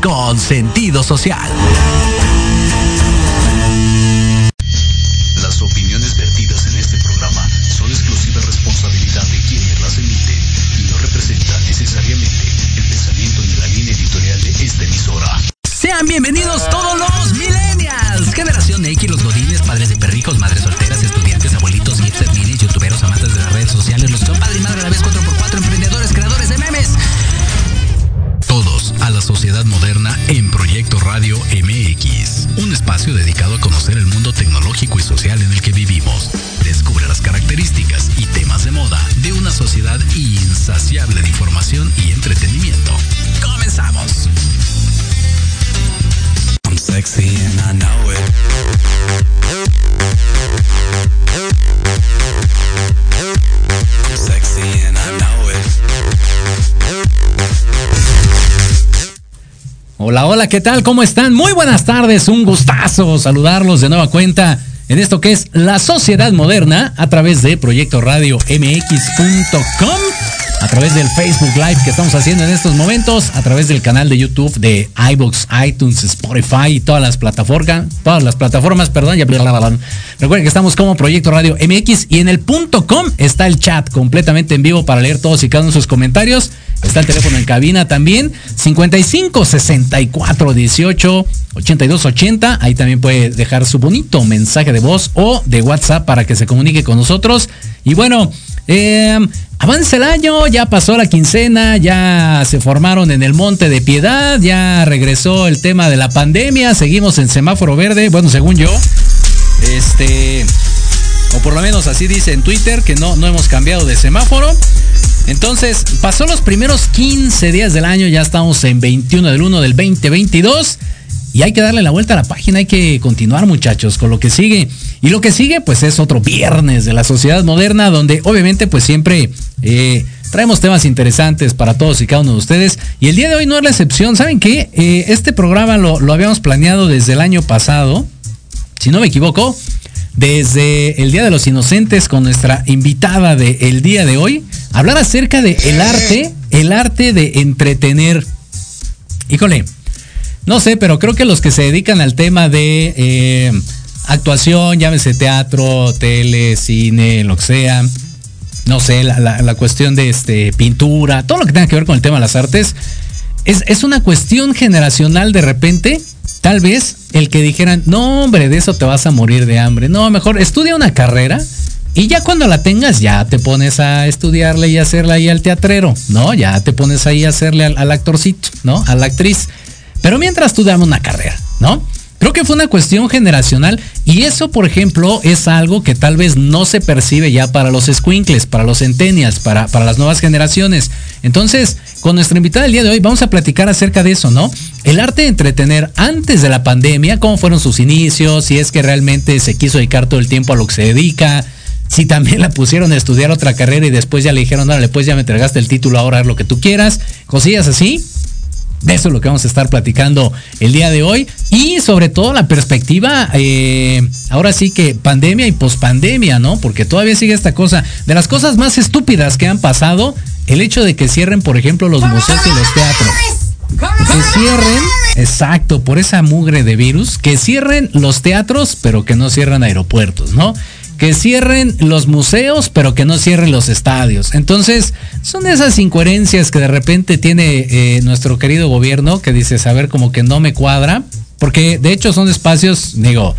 con sentido social. ¿Qué tal? ¿Cómo están? Muy buenas tardes, un gustazo saludarlos de nueva cuenta en esto que es la sociedad moderna a través de Proyecto Radio MX.com, a través del Facebook Live que estamos haciendo en estos momentos, a través del canal de YouTube de iBox, iTunes, Spotify y todas las plataformas, todas las plataformas, perdón, ya recuerden que estamos como Proyecto Radio MX y en el punto com está el chat completamente en vivo para leer todos y cada uno de sus comentarios. Está el teléfono en cabina también, 55 64 18 82 80. Ahí también puede dejar su bonito mensaje de voz o de WhatsApp para que se comunique con nosotros. Y bueno, eh, avanza el año, ya pasó la quincena, ya se formaron en el Monte de Piedad, ya regresó el tema de la pandemia, seguimos en semáforo verde, bueno, según yo. Este, o por lo menos así dice en Twitter, que no, no hemos cambiado de semáforo. Entonces, pasó los primeros 15 días del año, ya estamos en 21 del 1 del 2022 y hay que darle la vuelta a la página, hay que continuar muchachos con lo que sigue. Y lo que sigue pues es otro viernes de la sociedad moderna donde obviamente pues siempre eh, traemos temas interesantes para todos y cada uno de ustedes. Y el día de hoy no es la excepción, ¿saben qué? Eh, este programa lo, habíamos planeado desde el año pasado, si no me equivoco, desde el Día de los Inocentes con nuestra invitada del el día de hoy, hablar acerca de arte, el arte de entretener. Híjole, no sé, pero creo que los que se dedican al tema de eh, actuación, llámese teatro, tele, cine, lo que sea, no sé, la, la, cuestión de este, pintura, todo lo que tenga que ver con el tema de las artes, es, es una cuestión generacional de repente Tal vez el que dijeran, no hombre, de eso te vas a morir de hambre. No, mejor estudia una carrera y ya cuando la tengas ya te pones a estudiarle y hacerle ahí al teatrero, ¿no? Ya te pones ahí a hacerle al, al actorcito, ¿no? A la actriz. Pero mientras tú damos una carrera, ¿no? Creo que fue una cuestión generacional y eso, por ejemplo, es algo que tal vez no se percibe ya para los squinkles, para los centennials, para, para las nuevas generaciones. Entonces, con nuestra invitada del día de hoy vamos a platicar acerca de eso, ¿no? El arte de entretener antes de la pandemia, cómo fueron sus inicios, si es que realmente se quiso dedicar todo el tiempo a lo que se dedica, si también la pusieron a estudiar otra carrera y después ya le dijeron, dale, pues ya me entregaste el título, ahora haz lo que tú quieras, cosillas así. De eso es lo que vamos a estar platicando el día de hoy. Y sobre todo la perspectiva, eh, ahora sí que pandemia y pospandemia, ¿no? Porque todavía sigue esta cosa. De las cosas más estúpidas que han pasado, el hecho de que cierren, por ejemplo, los museos y los teatros. Que cierren, exacto, por esa mugre de virus, que cierren los teatros, pero que no cierran aeropuertos, ¿no? Que cierren los museos, pero que no cierren los estadios. Entonces, son esas incoherencias que de repente tiene eh, nuestro querido gobierno, que dice, saber como que no me cuadra, porque de hecho son espacios, digo,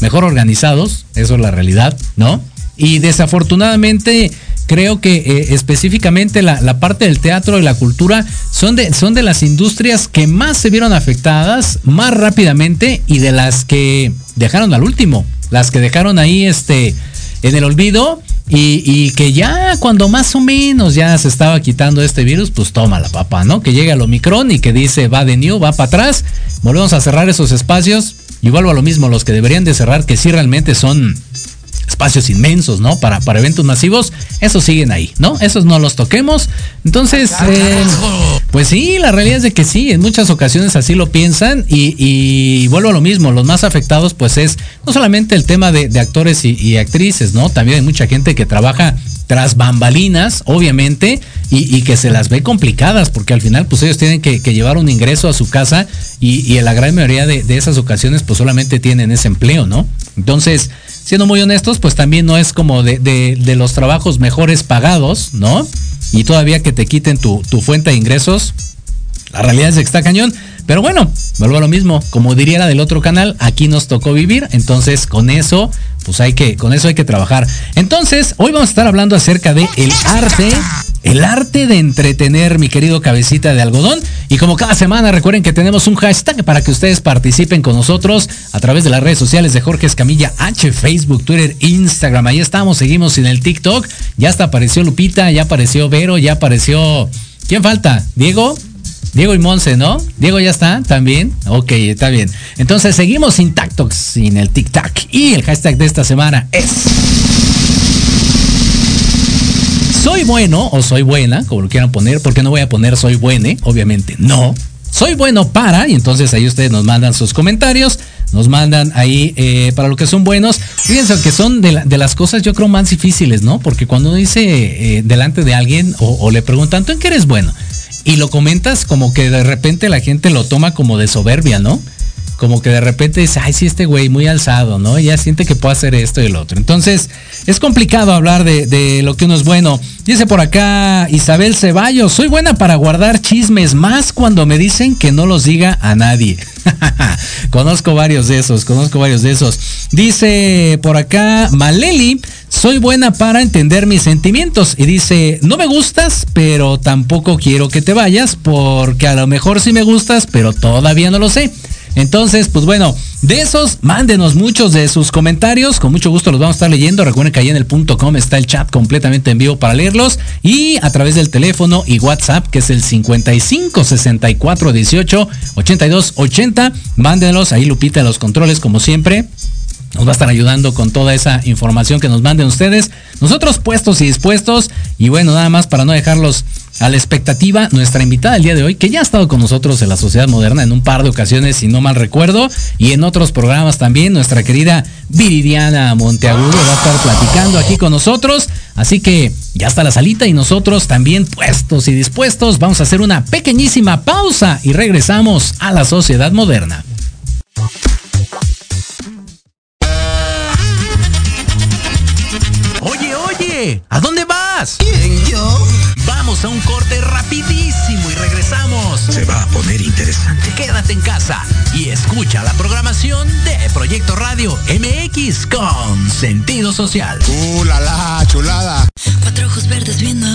mejor organizados, eso es la realidad, ¿no? Y desafortunadamente creo que eh, específicamente la, la, parte del teatro y la cultura son de, son de las industrias que más se vieron afectadas más rápidamente y de las que dejaron al último las que dejaron ahí este en el olvido y, y, que ya cuando más o menos ya se estaba quitando este virus, pues toma la papá, ¿no? Que llega el Omicron y que dice va de new, va para atrás, volvemos a cerrar esos espacios y vuelvo a lo mismo, los que deberían de cerrar, que sí realmente son espacios inmensos, ¿no? Para, para eventos masivos, esos siguen ahí, ¿no? Esos no los toquemos. Entonces, eh, pues sí, la realidad es de que sí, en muchas ocasiones así lo piensan y, y vuelvo a lo mismo, los más afectados pues es no solamente el tema de, de actores y, y, actrices, ¿no? También hay mucha gente que trabaja tras bambalinas, obviamente, y, que se las ve complicadas, porque al final pues ellos tienen que, llevar un ingreso a su casa y, en la gran mayoría de, esas ocasiones pues solamente tienen ese empleo, ¿no? Entonces, siendo muy honestos, pues también no es como de, de los trabajos mejores pagados, ¿no? Y todavía que te quiten tu, tu fuente de ingresos, la realidad es que está cañón. Pero bueno, vuelvo a lo mismo. Como diría la del otro canal, aquí nos tocó vivir. Entonces, con eso, pues hay que, con eso hay que trabajar. Entonces, hoy vamos a estar hablando acerca de el arte. El arte de entretener, mi querido cabecita de algodón. Y como cada semana, recuerden que tenemos un hashtag para que ustedes participen con nosotros a través de las redes sociales de Jorge Escamilla H, Facebook, Twitter, Instagram. Ahí estamos, seguimos en el TikTok. Ya hasta apareció Lupita, ya apareció Vero, ya apareció. ¿Quién falta? ¿Diego? Diego y Monse, ¿no? Diego ya está también. Ok, está bien. Entonces seguimos intactos sin el tic-tac. Y el hashtag de esta semana es. Soy bueno o soy buena, como lo quieran poner, porque no voy a poner soy buene, obviamente no. Soy bueno para, y entonces ahí ustedes nos mandan sus comentarios, nos mandan ahí eh, para lo que son buenos. Fíjense que son de, las cosas yo creo más difíciles, ¿no? Porque cuando uno dice eh, delante de alguien o, o le preguntan, ¿tú en qué eres bueno? Y lo comentas como que de repente la gente lo toma como de soberbia, ¿no? Como que de repente dice, ay, sí, este güey muy alzado, ¿no? ya siente que puede hacer esto y el otro. Entonces, es complicado hablar de, lo que uno es bueno. Dice por acá Isabel Ceballos, soy buena para guardar chismes, más cuando me dicen que no los diga a nadie. conozco varios de esos, conozco varios de esos. Dice por acá Maleli, soy buena para entender mis sentimientos. Y dice, no me gustas, pero tampoco quiero que te vayas, porque a lo mejor sí me gustas, pero todavía no lo sé. Entonces, pues bueno, de esos, mándenos muchos de sus comentarios. Con mucho gusto los vamos a estar leyendo. Recuerden que ahí en el punto com está el chat completamente en vivo para leerlos. Y a través del teléfono y WhatsApp, que es el 55 64 18 82 80. Mándenlos ahí, Lupita, los controles, como siempre nos va a estar ayudando con toda esa información que nos manden ustedes. Nosotros puestos y dispuestos. Y bueno, nada más para no dejarlos a la expectativa, nuestra invitada el día de hoy, que ya ha estado con nosotros en la Sociedad Moderna en un par de ocasiones, si no mal recuerdo, y en otros programas también, nuestra querida Viridiana Monteagudo va a estar platicando aquí con nosotros. Así que ya está la salita y nosotros también puestos y dispuestos. Vamos a hacer una pequeñísima pausa y regresamos a la Sociedad Moderna. Oye, oye, ¿a dónde vas? ¿Quién, yo? Vamos a un corte rapidísimo y regresamos. Se va a poner interesante. Quédate en casa y escucha la programación de Proyecto Radio MX con sentido social. ¡Uh, la, la chulada! Cuatro ojos verdes viendo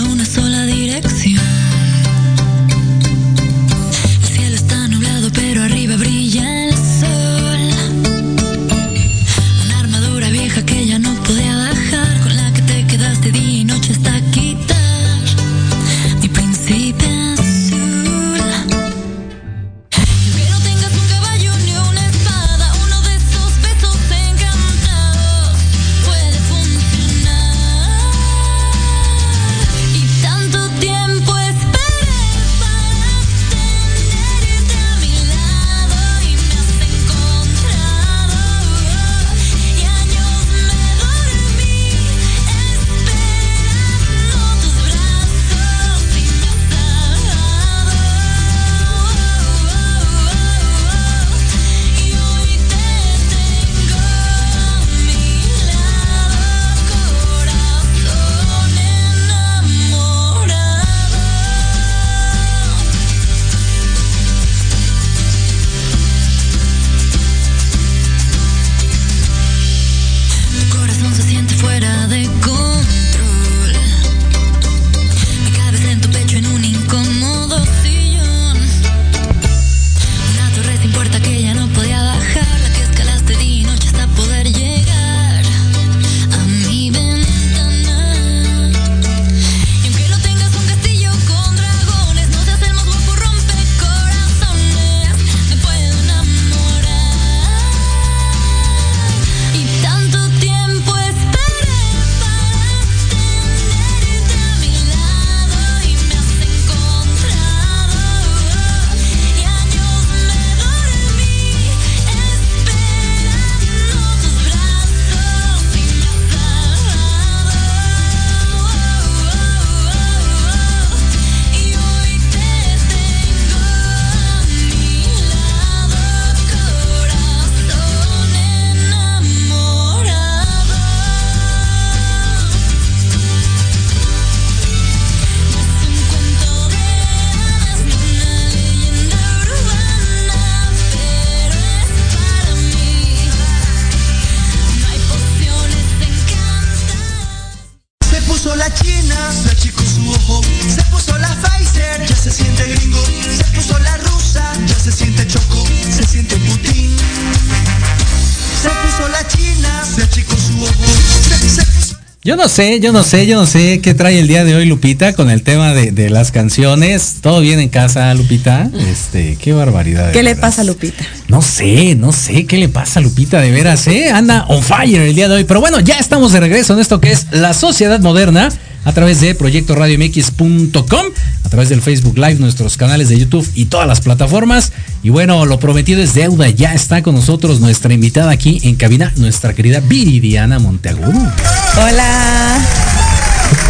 sé, yo no sé, yo no sé qué trae el día de hoy Lupita con el tema de, de las canciones. ¿Todo bien en casa, Lupita? Este, qué barbaridad. ¿Qué le pasa a Lupita? No sé, no sé qué le pasa a Lupita de veras, ¿eh? Anda on fire el día de hoy. Pero bueno, ya estamos de regreso en esto que es la sociedad moderna a través de proyectoradiomx.com, través del Facebook Live, nuestros canales de YouTube y todas las plataformas. Y bueno, lo prometido es deuda. Ya está con nosotros nuestra invitada aquí en cabina, nuestra querida Viridiana Monteagudo. Hola.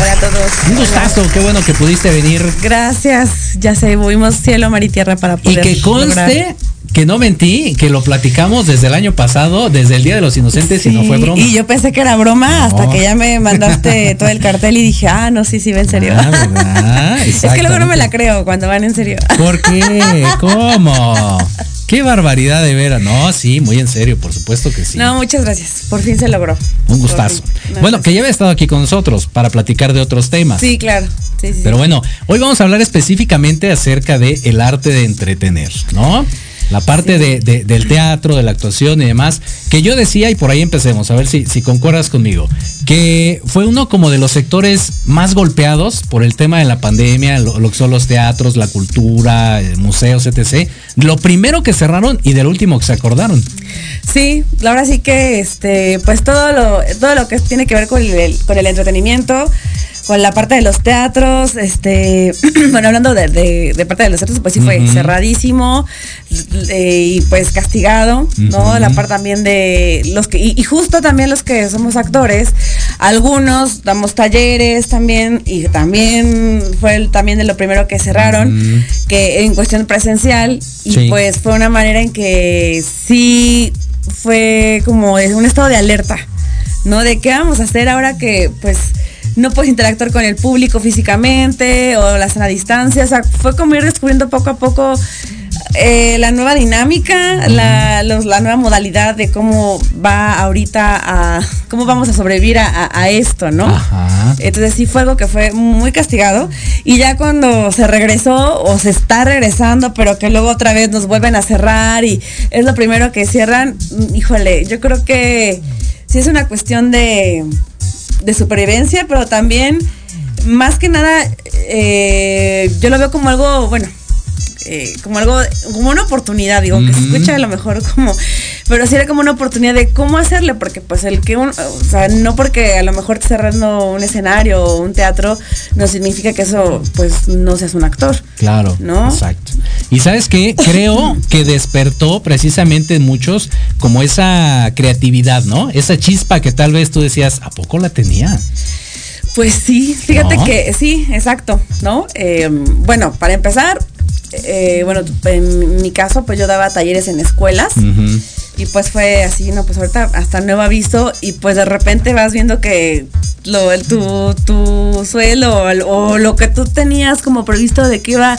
Hola a todos. Un Hola. gustazo, qué bueno que pudiste venir. Gracias. Ya sé, movimos cielo, mar y tierra para Y poder. que conste lograr. que no mentí, que lo platicamos desde el año pasado, desde el Día de los Inocentes y no fue broma. Y yo pensé que era broma hasta que ya me mandaste todo el cartel y dije, ah, no, sí, sí, va en serio. Ah, ¿verdad? es que luego no me la creo cuando van en serio. ¿Por qué? ¿Cómo? Qué barbaridad de veras. No, sí, muy en serio, por supuesto que sí. No, muchas gracias. Por fin se logró. Un gustazo. No, bueno, que ya había estado aquí con nosotros para platicar de otros temas. Sí, claro. Sí, sí, sí. Pero bueno, hoy vamos a hablar específicamente acerca de el arte de entretener, ¿no? La parte de, de- del teatro, de la actuación y demás, que yo decía, y por ahí empecemos, a ver si, si concuerdas conmigo, que fue uno como de los sectores más golpeados por el tema de la pandemia, lo, que son los teatros, la cultura, eh, museos, etc. Lo primero que cerraron y del último que se acordaron. Sí, verdad sí que este, pues todo lo, todo lo que tiene que ver con el, con el entretenimiento, con la parte de los teatros, este, bueno, hablando de, de- de parte de los teatros, pues sí fue cerradísimo eh, y pues castigado, ¿no? La parte también de los que, y, y justo también los que somos actores, algunos damos talleres también, y también fue el- también de lo primero que cerraron, que en cuestión presencial, y Sí. pues fue una manera en que sí fue como un estado de alerta, ¿no? De qué vamos a hacer ahora que pues no puedes interactuar con el público físicamente o la sana distancia, o sea, fue como ir descubriendo poco a poco eh, la nueva dinámica, la, los- la nueva modalidad de cómo va ahorita a, cómo vamos a sobrevivir a, a- a esto, ¿no? Ajá. Entonces sí fue algo que fue muy castigado. Y ya cuando se regresó o se está regresando, pero que luego otra vez nos vuelven a cerrar y es lo primero que cierran, híjole, yo creo que sí es una cuestión de, de supervivencia, pero también, más que nada, eh, yo lo veo como algo, bueno, eh, como algo, como una oportunidad, digo, que se escucha a lo mejor como, pero sí era como una oportunidad de cómo hacerle, porque pues el que, un, o sea, no porque a lo mejor te cerrando un escenario o un teatro, no significa que eso pues no seas un actor. Claro, ¿No? exacto. Y sabes qué, creo que despertó precisamente en muchos como esa creatividad, ¿no? Esa chispa que tal vez tú decías, ¿a poco la tenía? Pues sí, fíjate ¿No? que sí, exacto, ¿no? Eh, bueno, para empezar, eh, bueno, en mi caso, pues yo daba talleres en escuelas. Y pues fue así, no, pues ahorita hasta nuevo aviso y pues de repente vas viendo que lo, el- tu, tu suelo o, lo que tú tenías como previsto de que iba,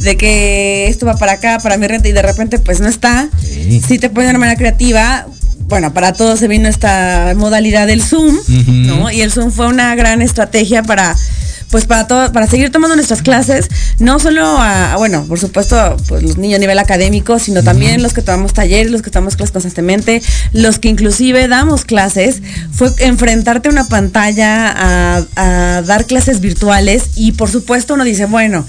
de que esto va para acá, para mi renta y de repente pues no está. Sí. Si te pones de una manera creativa, bueno, para todos se vino esta modalidad del Zoom. ¿no? Y el Zoom fue una gran estrategia para pues para todo, para seguir tomando nuestras clases, no solo a, bueno, por supuesto, pues los niños a nivel académico, sino también los que tomamos talleres, los que tomamos clases constantemente, los que inclusive damos clases, fue enfrentarte a una pantalla, a, a dar clases virtuales y por supuesto uno dice, bueno,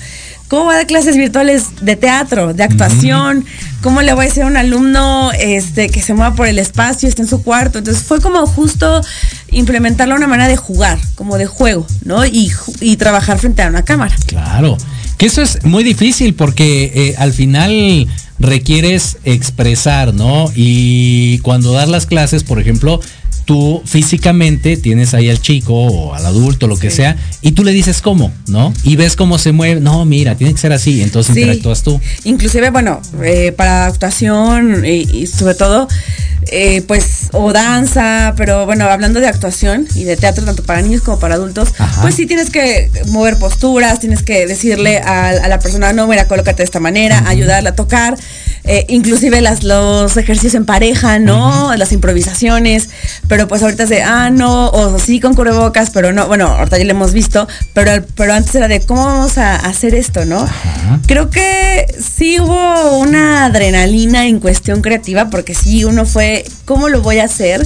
¿Cómo va a dar clases virtuales de teatro, de actuación? ¿Cómo le voy a decir a un alumno este, que se mueva por el espacio, esté en su cuarto? Entonces fue como justo implementarlo una manera de jugar, como de juego, ¿no? Y, y trabajar frente a una cámara. Claro. Que eso es muy difícil porque eh, al final requieres expresar, ¿no? Y cuando das las clases, por ejemplo, tú físicamente tienes ahí al chico o al adulto, lo que sea, y tú le dices cómo, ¿no? Y ves cómo se mueve. No, mira, tiene que ser así. Entonces Sí. interactúas tú. Inclusive, bueno, eh, para actuación y, y sobre todo, eh, pues, o danza, pero bueno, hablando de actuación y de teatro, tanto para niños como para adultos, Ajá. pues sí tienes que mover posturas, tienes que decirle a, a la persona, no, mira, colócate de esta manera, ayudarla a tocar, eh, inclusive las, los ejercicios en pareja, ¿no? Las improvisaciones, pero pues ahorita es de, ah, no, o sí con cubrebocas, pero no, bueno, ahorita ya lo hemos visto, pero, pero antes era de, ¿cómo vamos a hacer esto, no? Creo que sí hubo una adrenalina en cuestión creativa, porque sí uno fue, ¿cómo lo voy a hacer?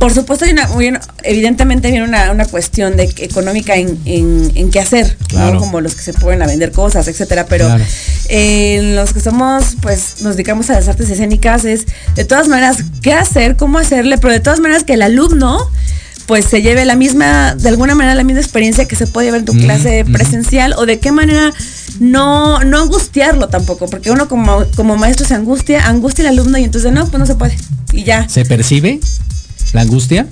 Por supuesto, hay una, evidentemente viene una, una cuestión de económica en, en, en qué hacer, Claro. ¿no? Como los que se pueden a vender cosas, etcétera. Pero Claro. eh, en los que somos, pues, nos dedicamos a las artes escénicas, es de todas maneras qué hacer, cómo hacerle, pero de todas maneras que el alumno pues se lleve la misma, de alguna manera la misma experiencia que se puede llevar en tu clase presencial o de qué manera no, no angustiarlo tampoco, porque uno como, como maestro se angustia, angustia el alumno y entonces no, pues no se puede. Y ya. ¿Se percibe la angustia?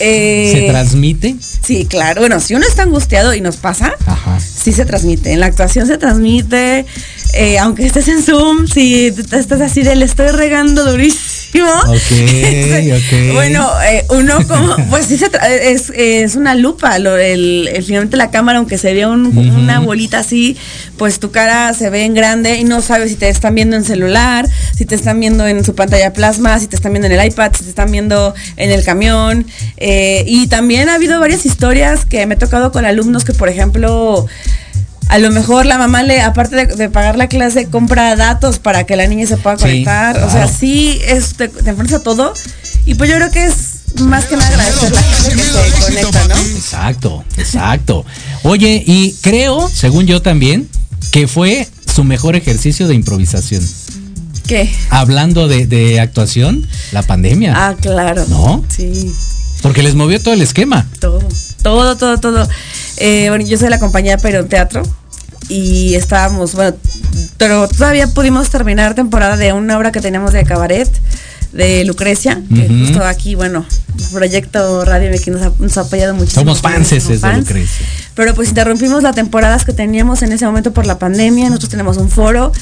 Eh, ¿Se transmite? Sí, claro. Bueno, si uno está angustiado y nos pasa, Ajá. sí se transmite. En la actuación se transmite, eh, aunque estés en Zoom, si estás así de le estoy regando durísimo. Ok. Bueno, eh, uno como, pues sí se es, es una lupa. Lo, el, el- finalmente la cámara, aunque se vea un- una bolita así, pues tu cara se ve en grande y no sabes si te están viendo en celular, si te están viendo en su pantalla plasma, si te están viendo en el iPad, si te están viendo en el camión. Eh, y también ha habido varias historias que me he tocado con alumnos que, por ejemplo, a lo mejor la mamá le, aparte de, de pagar la clase, compra datos para que la niña se pueda Sí, conectar. O sea, sí, es, te, te enfrentas a todo. Y pues yo creo que es más que nada agradecer a la gente que se conecta, ¿no? Exacto, exacto. Oye, y creo, según yo también, que fue su mejor ejercicio de improvisación. ¿Qué? Hablando de, de actuación, la pandemia. Ah, claro. ¿No? Sí, Porque les movió todo el esquema. todo. Todo, todo, todo. Eh, bueno, yo soy de la compañía Perón Teatro y estábamos, bueno, pero todavía pudimos terminar temporada de una obra que teníamos de cabaret de Lucrecia, que justo aquí, bueno, Proyecto Radio MX nos ha, nos ha apoyado muchísimo. Somos fanses Somos de fans. Lucrecia. Pero pues interrumpimos las temporadas que teníamos en ese momento por la pandemia, nosotros tenemos un foro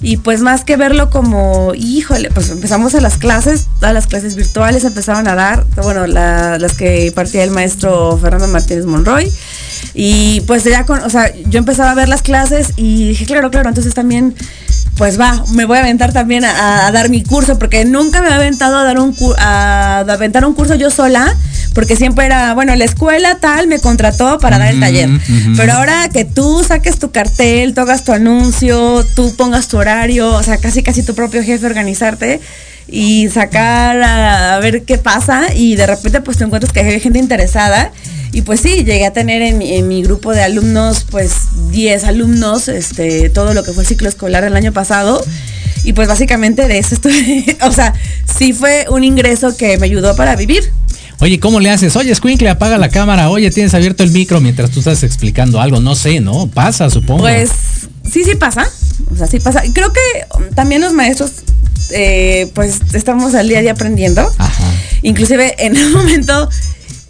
y pues más que verlo como, híjole, pues empezamos a las clases, todas las clases virtuales empezaban a dar, bueno, la- las que partía el maestro Fernando Martínez Monroy. Y pues ya con, o sea, yo empezaba a ver las clases y dije, claro, claro, entonces también, pues va, me voy a aventar también a, a dar mi curso, porque nunca me había aventado a dar un a, a aventar un curso yo sola, porque siempre era, bueno, la escuela tal me contrató para dar el taller. Pero ahora que tú saques tu cartel, tú hagas tu anuncio, tú pongas tu horario, o sea, casi casi tu propio jefe organizarte y sacar a, a ver qué pasa y de repente pues te encuentras que hay gente interesada y pues sí, llegué a tener en mi, en mi grupo de alumnos pues 10 alumnos, este, todo lo que fue el ciclo escolar del año pasado y pues básicamente de eso estoy, o sea, sí fue un ingreso que me ayudó para vivir. Oye, ¿cómo le haces? Oye, Squinkle, apaga la cámara. Oye, tienes abierto el micro mientras tú estás explicando algo. No sé, ¿no? Pasa, supongo. Pues sí, sí pasa. O sea, sí pasa. Creo que también los maestros, eh, pues estamos al día a día aprendiendo. Ajá. Inclusive en un momento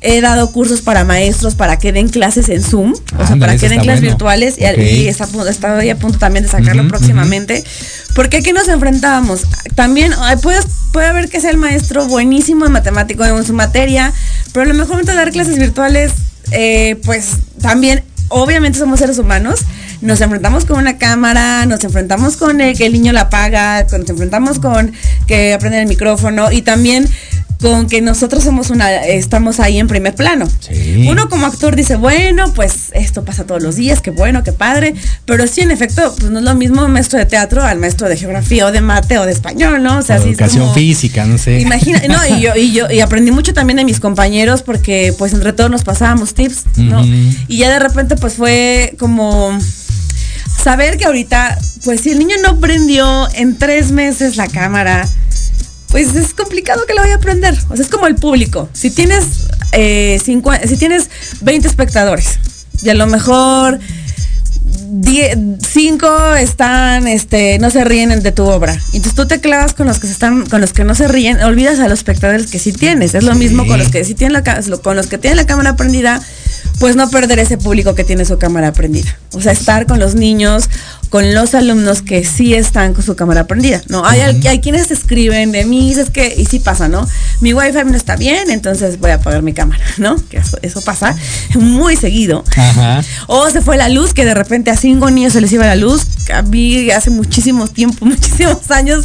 he dado cursos para maestros para que den clases en Zoom, o sea, para que den está clases bueno. virtuales y, Ok. y está, a punto- estoy a punto también de sacarlo próximamente. Porque aquí nos enfrentábamos. También puede, puede haber que sea el maestro buenísimo en matemático en su materia, pero a lo mejor de dar clases virtuales, eh, pues también, obviamente somos seres humanos. Nos enfrentamos con una cámara, nos enfrentamos con el que el niño la apaga, con- nos enfrentamos con que aprenden el micrófono y también con que nosotros somos una, estamos ahí en primer plano. Sí. Uno como actor dice, bueno, pues esto pasa todos los días, qué bueno, qué padre, pero sí, en efecto, pues no es lo mismo un maestro de teatro al maestro de geografía o de mate o de español, ¿no? O sea, O sí es educación como- física, no sé. Imagina, no, y yo, y yo, y aprendí mucho también de mis compañeros porque pues entre todos nos pasábamos tips, ¿no? Y ya de repente pues fue como saber que ahorita, pues si el niño no prendió en tres meses la cámara, pues es complicado que lo vaya a aprender. O sea, es como el público. Si tienes, eh, cincu- si tienes 20 espectadores y a lo mejor 10 cinco están, este, no se ríen de tu obra. Entonces tú te clavas con los que se están, con los que no se ríen, olvidas a los espectadores que sí tienes. Es lo Sí. mismo con los que sí tienen la, con los que tienen la cámara prendida, pues no perder ese público que tiene su cámara prendida. O sea, estar con los niños, con los alumnos que sí están con su cámara prendida. No, hay, al- hay quienes escriben de mí, es que, y sí pasa, ¿no? Mi wifi no está bien, entonces voy a apagar mi cámara, ¿no? Que eso, eso pasa muy seguido. Ajá. O se fue la luz, que de repente a cinco niños se les iba la luz. A mí hace muchísimo tiempo, muchísimos años,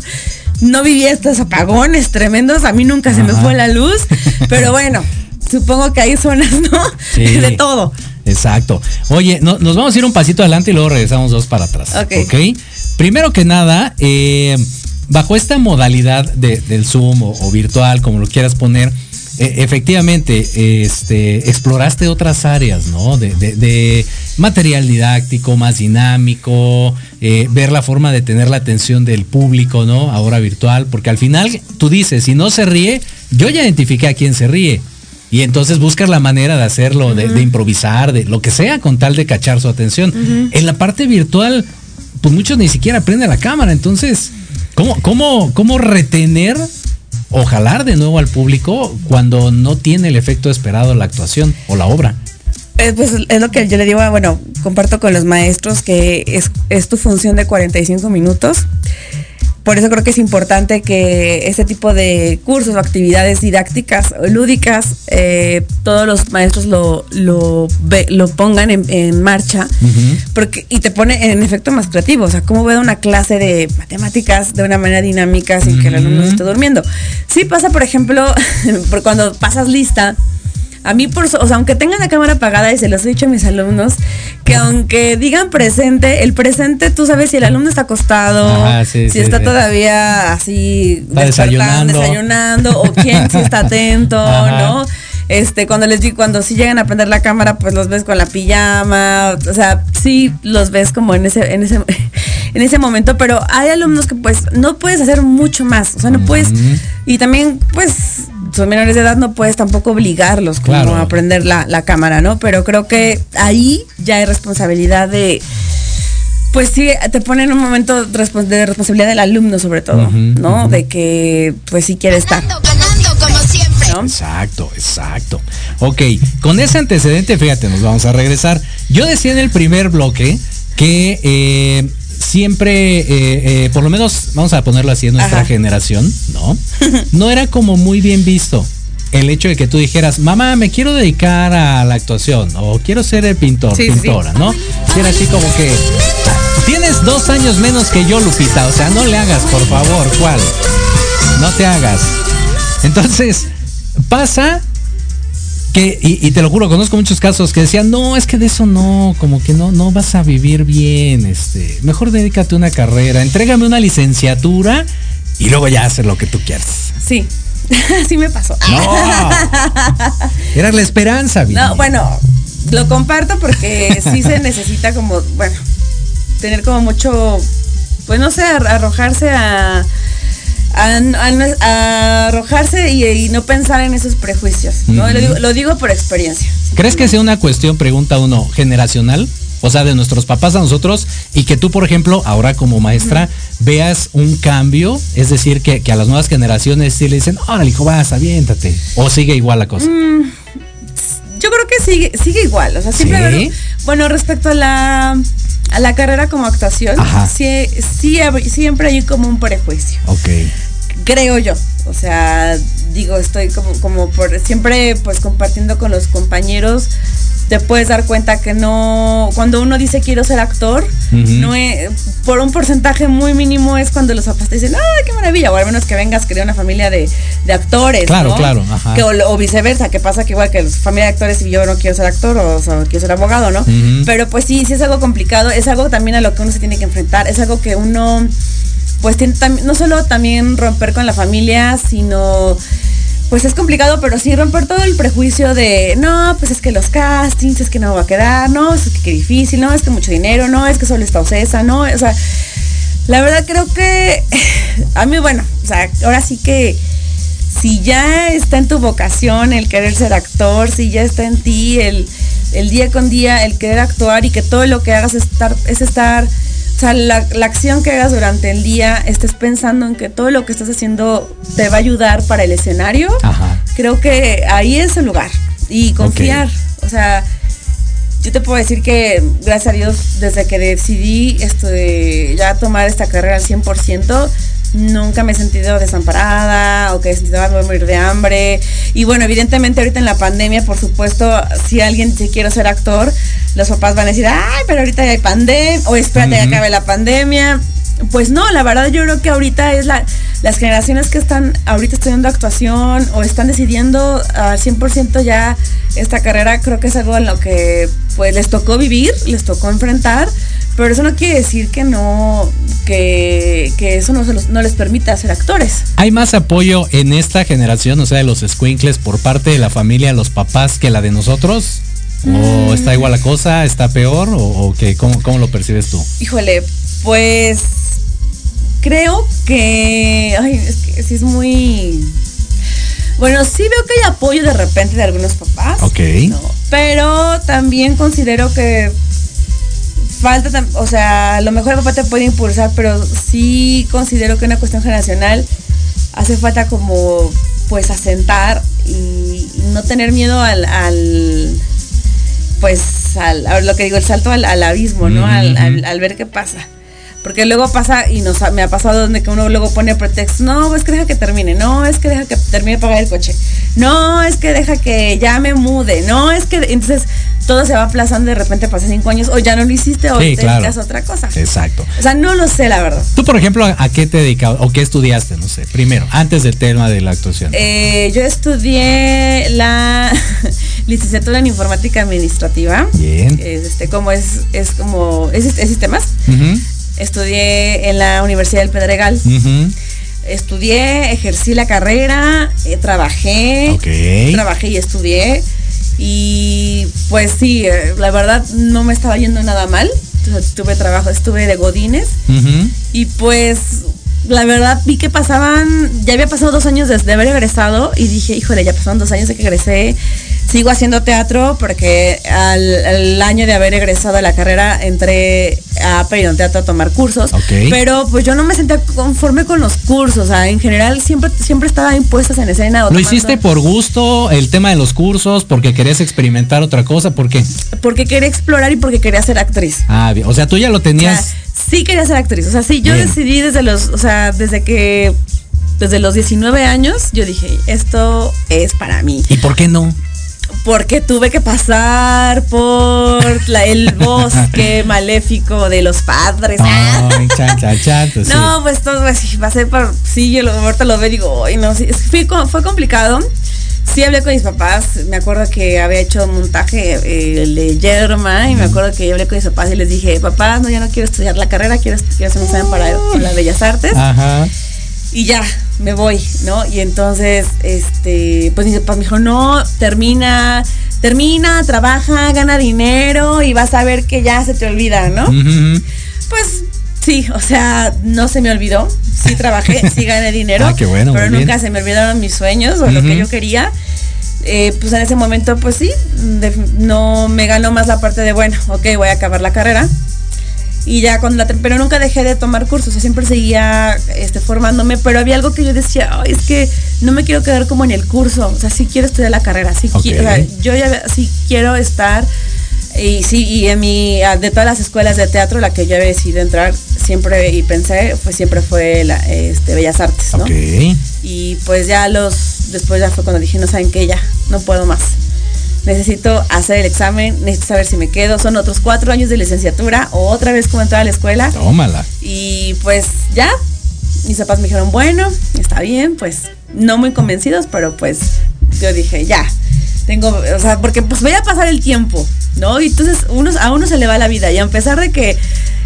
no viví estos apagones tremendos. A mí nunca se me fue la luz. Pero bueno, supongo que hay zonas, ¿no? Sí. De todo. Exacto. Oye, no- nos vamos a ir un pasito adelante y luego regresamos dos para atrás. Ok. Primero que nada, eh, bajo esta modalidad de- del Zoom o, o virtual, como lo quieras poner, e- efectivamente, este, exploraste otras áreas, ¿no? De, de- de material didáctico, más dinámico, eh, ver la forma de tener la atención del público, ¿no? Ahora virtual, porque al final tú dices, si no se ríe, yo ya identifiqué a quién se ríe. Y entonces buscas la manera de hacerlo, de, de improvisar, de lo que sea, con tal de cachar su atención. En la parte virtual, pues muchos ni siquiera prenden la cámara. Entonces, ¿cómo, cómo, cómo retener o jalar de nuevo al público cuando no tiene el efecto esperado la actuación o la obra? Eh, pues es lo que yo le digo, bueno, comparto con los maestros que es, es tu función de 45 minutos. Por eso creo que es importante que este tipo de cursos o actividades didácticas o lúdicas, eh, todos los maestros lo, lo, lo pongan en, en marcha porque, y te pone en efecto más creativo. O sea, cómo ver una clase de matemáticas de una manera dinámica sin que el alumno se esté durmiendo. Sí pasa, por ejemplo, por cuando pasas lista, a mí, por, o sea, aunque tengan la cámara apagada, y se los he dicho a mis alumnos, que aunque digan presente, el presente tú sabes si el alumno está acostado, Ajá, sí, si sí, está sí. todavía así Está desayunando. desayunando, o quién sí está atento, Ajá. ¿no? Este, cuando les digo, cuando sí llegan a prender la cámara, pues los ves con la pijama, o sea, sí los ves como en ese, en ese, en ese momento, pero hay alumnos que pues no puedes hacer mucho más, o sea, no puedes, y también pues son menores de edad, no puedes tampoco obligarlos como Claro. a prender la, la cámara, ¿no? Pero creo que ahí ya hay responsabilidad de, pues sí, te pone en un momento de responsabilidad del alumno sobre todo, ¿no? De que pues sí quiere estar. Ganando, ganando como siempre. ¿no? Exacto, exacto. Ok, con ese antecedente, fíjate, nos vamos a regresar. Yo decía en el primer bloque que eh, siempre, eh, eh, por lo menos, vamos a ponerlo así, en nuestra Ajá. generación, ¿no? No era como muy bien visto el hecho de que tú dijeras, mamá, me quiero dedicar a la actuación o quiero ser el pintor, Sí, sí, sí. pintora, ¿no? Era así como que, tienes dos años menos que yo, Lupita, o sea, no le hagas, por favor, ¿cuál? No te hagas. Entonces, pasa que, y, y te lo juro, conozco muchos casos que decían, no, es que de eso no, como que no, no vas a vivir bien, este, mejor dedícate a una carrera, entrégame una licenciatura y luego ya hacer lo que tú quieras. Sí, sí me pasó. No, era la esperanza. No, bueno, lo comparto porque sí se necesita como, bueno, tener como mucho, pues no sé, ar- arrojarse a, a, a- a arrojarse y, y no pensar en esos prejuicios, lo, digo, lo digo por experiencia. ¿Crees que sea una cuestión, pregunta uno, generacional? O sea, de nuestros papás a nosotros y que tú, por ejemplo, ahora como maestra, veas un cambio, es decir, que, que a las nuevas generaciones sí le dicen, órale, hijo, vas, aviéntate. O sigue igual la cosa. Yo creo que sigue, sigue igual, o sea, siempre ¿Sí? haber- bueno, respecto a la, a la carrera como actuación, sí, sí siempre hay como un prejuicio. Ok. Creo yo. O sea, digo, estoy como, como por siempre pues compartiendo con los compañeros. Te puedes dar cuenta que no, cuando uno dice quiero ser actor, no es- por un porcentaje muy mínimo es cuando los papás te dicen, ¡ay, qué maravilla! O al menos que vengas de una familia de, de actores. Claro, ¿no? claro, ajá. Que, o, o viceversa, que pasa que igual que los familia de actores y yo no quiero ser actor o, o sea, quiero ser abogado, ¿no? Pero pues sí, sí es algo complicado, es algo también a lo que uno se tiene que enfrentar, es algo que uno pues no solo también romper con la familia, sino pues es complicado, pero sí romper todo el prejuicio de, no, pues es que los castings, es que no va a quedar, no, es que qué difícil, no, es que mucho dinero, no, es que solo está Ocesa, no, o sea, la verdad creo que a mí, bueno, o sea, ahora sí que si ya está en tu vocación el querer ser actor, si ya está en ti el, el día con día el querer actuar y que todo lo que hagas es estar, es estar sea, la, la acción que hagas durante el día, estés pensando en que todo lo que estás haciendo te va a ayudar para el escenario, Ajá. creo que ahí es el lugar. Y confiar. O sea, yo te puedo decir que, gracias a Dios, desde que decidí esto de ya tomar esta carrera al 100%, nunca me he sentido desamparada o que he sentido algo de morir de hambre. Y bueno, evidentemente ahorita en la pandemia, por supuesto, si alguien se quiere ser actor, los papás van a decir, ay, pero ahorita ya hay pandemia, o espérate que Ujú. acabe la pandemia. Pues no, la verdad yo creo que ahorita es la, las generaciones que están ahorita estudiando actuación o están decidiendo al 100% ya esta carrera, creo que es algo en lo que pues les tocó vivir, les tocó enfrentar, Pero eso no quiere decir que no, que, que eso no, se los- no les permita ser actores. ¿Hay más apoyo en esta generación, o sea, de los squinkles por parte de la familia, los papás, que la de nosotros? Mm. ¿O está igual la cosa? ¿Está peor? ¿O, o qué? ¿Cómo, ¿Cómo lo percibes tú? Híjole, pues creo que, ay, es que sí es muy... Bueno, sí veo que hay apoyo de repente de algunos papás. Ok. ¿no? Pero también considero que falta, o sea, a lo mejor el papá te puede impulsar, pero sí considero que una cuestión generacional hace falta como pues asentar y, no tener miedo al, al pues al, a lo que digo, el salto al, al abismo, ¿no? Al ver qué pasa. Porque luego pasa, y nos me ha pasado donde que uno luego pone pretexto, no, es que deja que termine, no, es que deja que termine de pagar el coche, no, es que deja que ya me mude, no, es que, entonces todo se va aplazando de repente pasa cinco años, o ya no lo hiciste, o Sí, te claro. dedicas a otra cosa. Exacto. O sea, no lo sé, la verdad. Tú, por ejemplo, ¿a, qué te dedicabas o qué estudiaste? No sé, primero, antes del tema de la actuación. Eh, yo estudié la licenciatura en informática administrativa. Bien. Es, este, como es, es como, es, es sistemas. Ujú, Estudié en la Universidad del Pedregal. Estudié, ejercí la carrera, eh, trabajé, trabajé y estudié. Y pues sí, eh, la verdad no me estaba yendo nada mal. Entonces, tuve trabajo, estuve de Godines. Y pues la verdad vi que pasaban, ya había pasado dos años desde haber egresado y dije, híjole, ya pasaron dos años de que egresé. Sigo haciendo teatro porque al, al año de haber egresado de la carrera entré a Peridon Teatro a tomar cursos. Pero pues yo no me sentía conforme con los cursos. O sea, en general siempre, siempre estaba impuestas en escena. o ¿Lo hiciste por gusto, el tema de los cursos, porque querías experimentar otra cosa? ¿Por qué? Porque quería explorar y porque quería ser actriz. Ah, bien. O sea, tú ya lo O sea, tenías. sí quería ser actriz. O sea, sí, yo Bien. decidí desde los, o sea, desde que, desde los 19 años, yo dije, esto es para mí. ¿Y por qué no? Porque tuve que pasar por la- el bosque maléfico de los padres. Ay, chan, chan, chan, pues sí. No, pues todo así, pasé por, sí, yo lo, ahorita lo veo y digo, ay, no, sí, fue, fue complicado. Sí hablé con mis papás, me acuerdo que había hecho un montaje eh, de Yerma y me acuerdo que yo hablé con mis papás y les dije, papá, no, ya no quiero estudiar la carrera, quiero, quiero hacer un examen para, para Bellas Artes Ajá. Y ya, me voy, ¿no? Y entonces, este, pues mis papás me dijo, no, termina, termina, trabaja, gana dinero y vas a ver que ya se te olvida, ¿no? Pues sí, o sea, no se me olvidó. Sí trabajé, sí gané dinero. Ah, qué bueno, Pero bien. nunca se me olvidaron mis sueños o lo que yo quería. Eh, pues en ese momento, pues sí, de- no me ganó más la parte de, bueno, ok, voy a acabar la carrera. Y ya cuando la pero nunca dejé de tomar cursos, o sea, siempre seguía este, formándome, pero había algo que yo decía, "Ay, es que no me quiero quedar como en el curso, o sea, sí quiero estudiar la carrera, sí quiero, o sea, yo ya sí quiero estar y sí, y en mi, de todas las escuelas de teatro, la que yo había decidido entrar siempre y pensé, pues siempre fue la, este, Bellas Artes, ¿no? Ok. Y pues ya los, después ya fue cuando dije, no saben qué, ya, no puedo más. Necesito hacer el examen, necesito saber si me quedo. Son otros cuatro años de licenciatura, o otra vez como entrar a la escuela. Tómala. Y pues ya, mis papás me dijeron, bueno, está bien, pues no muy convencidos, pero pues yo dije, ya, tengo, o sea, porque pues voy a pasar el tiempo, ¿no? Y entonces a uno se le va la vida y a pesar de que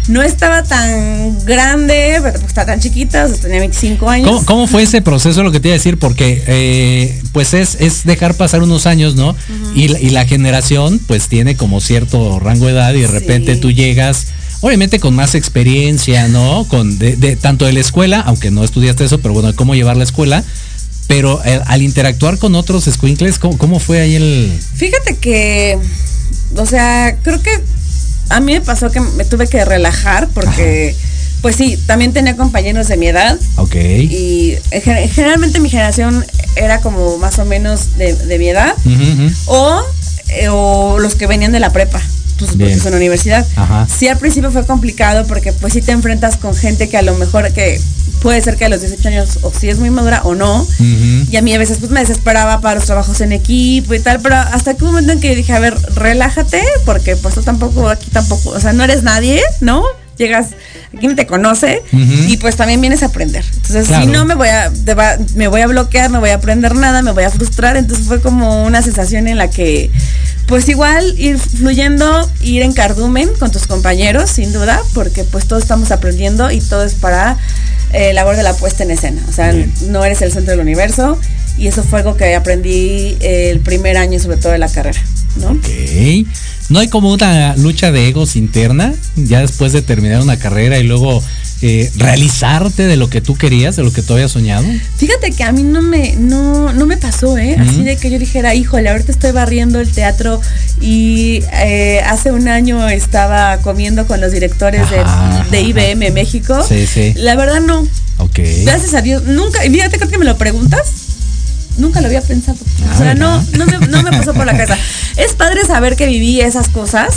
no estaba tan grande, pero pues estaba tan chiquita, o sea, tenía 25 años. ¿Cómo, cómo fue ese proceso lo que te iba a decir? Porque eh, pues es, es dejar pasar unos años, ¿no? y, la- y la generación pues tiene como cierto rango de edad y de Sí. repente tú llegas, obviamente con más experiencia, ¿no? Con de, de- tanto de la escuela, aunque no estudiaste eso, pero bueno, cómo llevar la escuela. Pero eh, al interactuar con otros squinkles, ¿cómo, cómo fue ahí el...? Fíjate que, o sea, creo que a mí me pasó que me tuve que relajar porque, pues sí, también tenía compañeros de mi edad Ok. y en gen- generalmente mi generación era como más o menos de, de mi edad o, eh, o los que venían de la prepa. Pues Bien. es una universidad. Ajá. Sí, al principio fue complicado porque pues sí te enfrentas con gente que a lo mejor que puede ser que a los 18 años o sí es muy madura o no. Y a mí a veces pues me desesperaba para los trabajos en equipo y tal, pero hasta que un momento en que dije, a ver, relájate, porque pues tú tampoco, aquí tampoco, o sea, no eres nadie, ¿no? Llegas, aquí no te conoce y pues también vienes a aprender. Entonces, Claro. si no me voy a, me voy a bloquear, me voy a aprender nada, me voy a frustrar, entonces fue como una sensación en la que pues igual ir fluyendo, ir en cardumen con tus compañeros, sin duda, porque pues todos estamos aprendiendo y todo es para eh, labor de la puesta en escena. O sea, Bien. no eres el centro del universo y eso fue algo que aprendí eh, el primer año, sobre todo de la carrera, ¿no? Ok. ¿No hay como una lucha de egos interna ya después de terminar una carrera y luego eh, realizarte de lo que tú querías, de lo que tú habías soñado? Fíjate que a mí no me, no, no me pasó, ¿eh? Así de que yo dijera, híjole, ahorita estoy barriendo el teatro y eh, hace un año estaba comiendo con los directores de, Ajá, de. IBM México. Sí, sí. La verdad no. Ok. Gracias a Dios. Nunca, fíjate, creo que me lo preguntas. Nunca lo había pensado. Ah, o sea, no, ¿verdad? no me, no me pasó por la cabeza. Es padre saber que viví esas cosas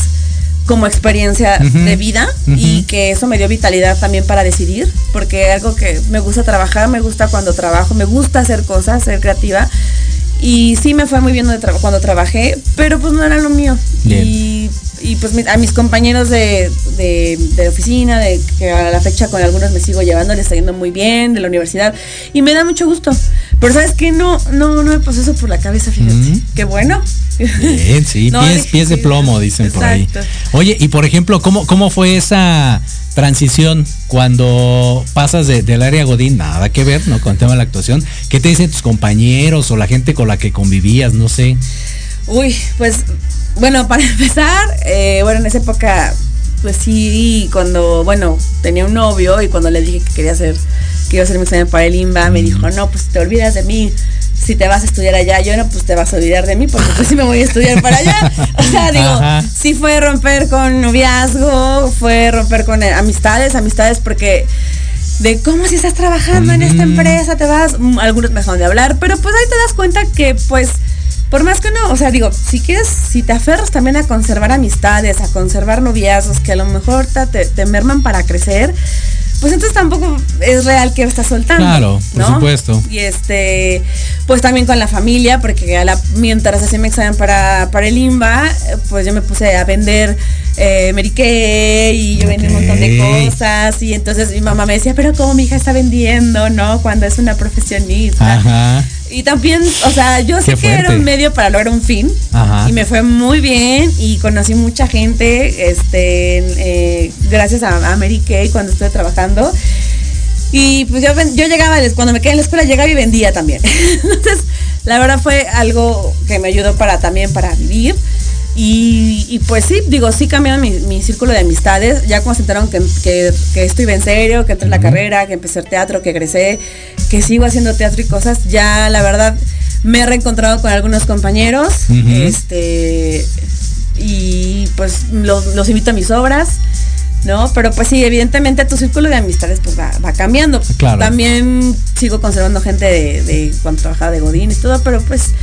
como experiencia de vida y que eso me dio vitalidad también para decidir, porque algo que me gusta trabajar, me gusta cuando trabajo, me gusta hacer cosas, ser creativa. Y sí me fue muy bien tra- cuando trabajé, pero pues no era lo mío. Bien. Y, y, pues a mis compañeros de, de, de oficina, de que a la fecha con algunos me sigo llevando, les está yendo muy bien, de la universidad. Y me da mucho gusto. Pero sabes que no, no, no me pasó eso por la cabeza, fíjate. Mm. Qué bueno. Bien, sí, No, pies, de plomo, dicen por ahí. Oye, y por ejemplo, ¿cómo, cómo fue esa transición cuando pasas de- del área Godín? Nada que ver, ¿no? Con el tema de la actuación. ¿Qué te dicen tus compañeros o la gente con la que convivías? No sé. Uy, pues bueno, para empezar, eh, bueno, en esa época, pues sí, cuando, bueno, tenía un novio y cuando le dije que quería hacer, que iba a hacer mi examen para el IMBA, me dijo, no, pues te olvidas de mí. Si te vas a estudiar allá, yo no, pues te vas a olvidar de mí, porque pues sí me voy a estudiar para allá. O sea, digo, Ajá. sí fue romper con noviazgo, fue romper con eh, amistades, amistades porque de cómo si estás trabajando en esta empresa, te vas, mm, algunos me dejaron de hablar, pero pues ahí te das cuenta que pues por más que no, o sea, digo, si quieres, si te aferras también a conservar amistades, a conservar noviazgos que a lo mejor te, merman para crecer, pues entonces tampoco es real que estás soltando. Claro, por ¿no? supuesto. Y este, pues también con la familia, porque a la, mientras hacía mi examen para, para el IMBA, pues yo me puse a vender eh, Mary Kay y yo vendí un montón de cosas. Y entonces mi mamá me decía, pero ¿cómo mi hija está vendiendo, no? Cuando es una profesionista. Ajá. Y también, o sea, yo sé Qué que era un medio para lograr un fin. Ajá. Y me fue muy bien y conocí mucha gente, este, eh, gracias a, a Mary Kay cuando estuve trabajando. Y pues yo, yo llegaba, cuando me quedé en la escuela, llegaba y vendía también. Entonces, la verdad fue algo que me ayudó para también para vivir. Y, y, pues sí, digo, sí cambiaron mi, mi círculo de amistades. Ya cuando se enteraron que, que, que esto iba en serio, que entré en la carrera, que empecé el teatro, que egresé, que sigo haciendo teatro y cosas, ya la verdad me he reencontrado con algunos compañeros. Este y pues los, los invito a mis obras. ¿No? Pero pues sí, evidentemente tu círculo de amistades pues va, va cambiando. Claro. También sigo conservando gente de, de cuando trabajaba de Godín y todo, pero pues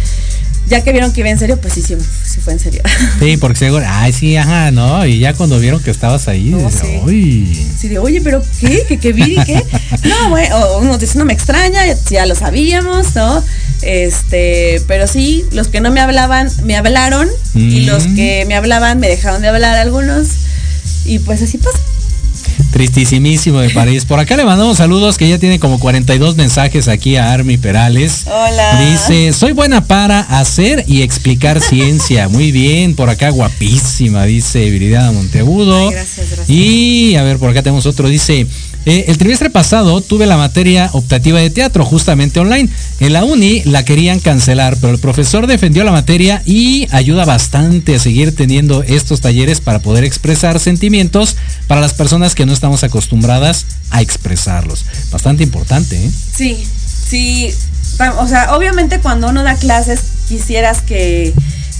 ya que vieron que iba en serio, pues sí, sí, sí fue en serio. Sí, porque seguro, ay, sí, ajá, ¿no? Y ya cuando vieron que estabas ahí, No, sí. uy. Así de, oye, pero ¿qué? ¿Qué, qué vi? ¿Qué? No, bueno, uno dice, no me extraña, ya, ya lo sabíamos, ¿no? Este, pero sí, los que no me hablaban, me hablaron, y Mm. los que me hablaban, me dejaron de hablar algunos, y pues así pasa. Tristísimísimo de París. Por acá le mandamos saludos que ya tiene como 42 mensajes aquí a Army Perales. Hola. Dice, soy buena para hacer y explicar ciencia. Muy bien, por acá guapísima, dice Viridiana Monteagudo. Ay, gracias, gracias. Y a ver, por acá tenemos otro, dice, "Eh, el trimestre pasado tuve la materia optativa de teatro justamente online. En la uni la querían cancelar, pero el profesor defendió la materia y ayuda bastante a seguir teniendo estos talleres para poder expresar sentimientos para las personas que no estamos acostumbradas a expresarlos. Bastante importante, ¿eh? Sí, sí. O sea, obviamente cuando uno da clases quisieras que,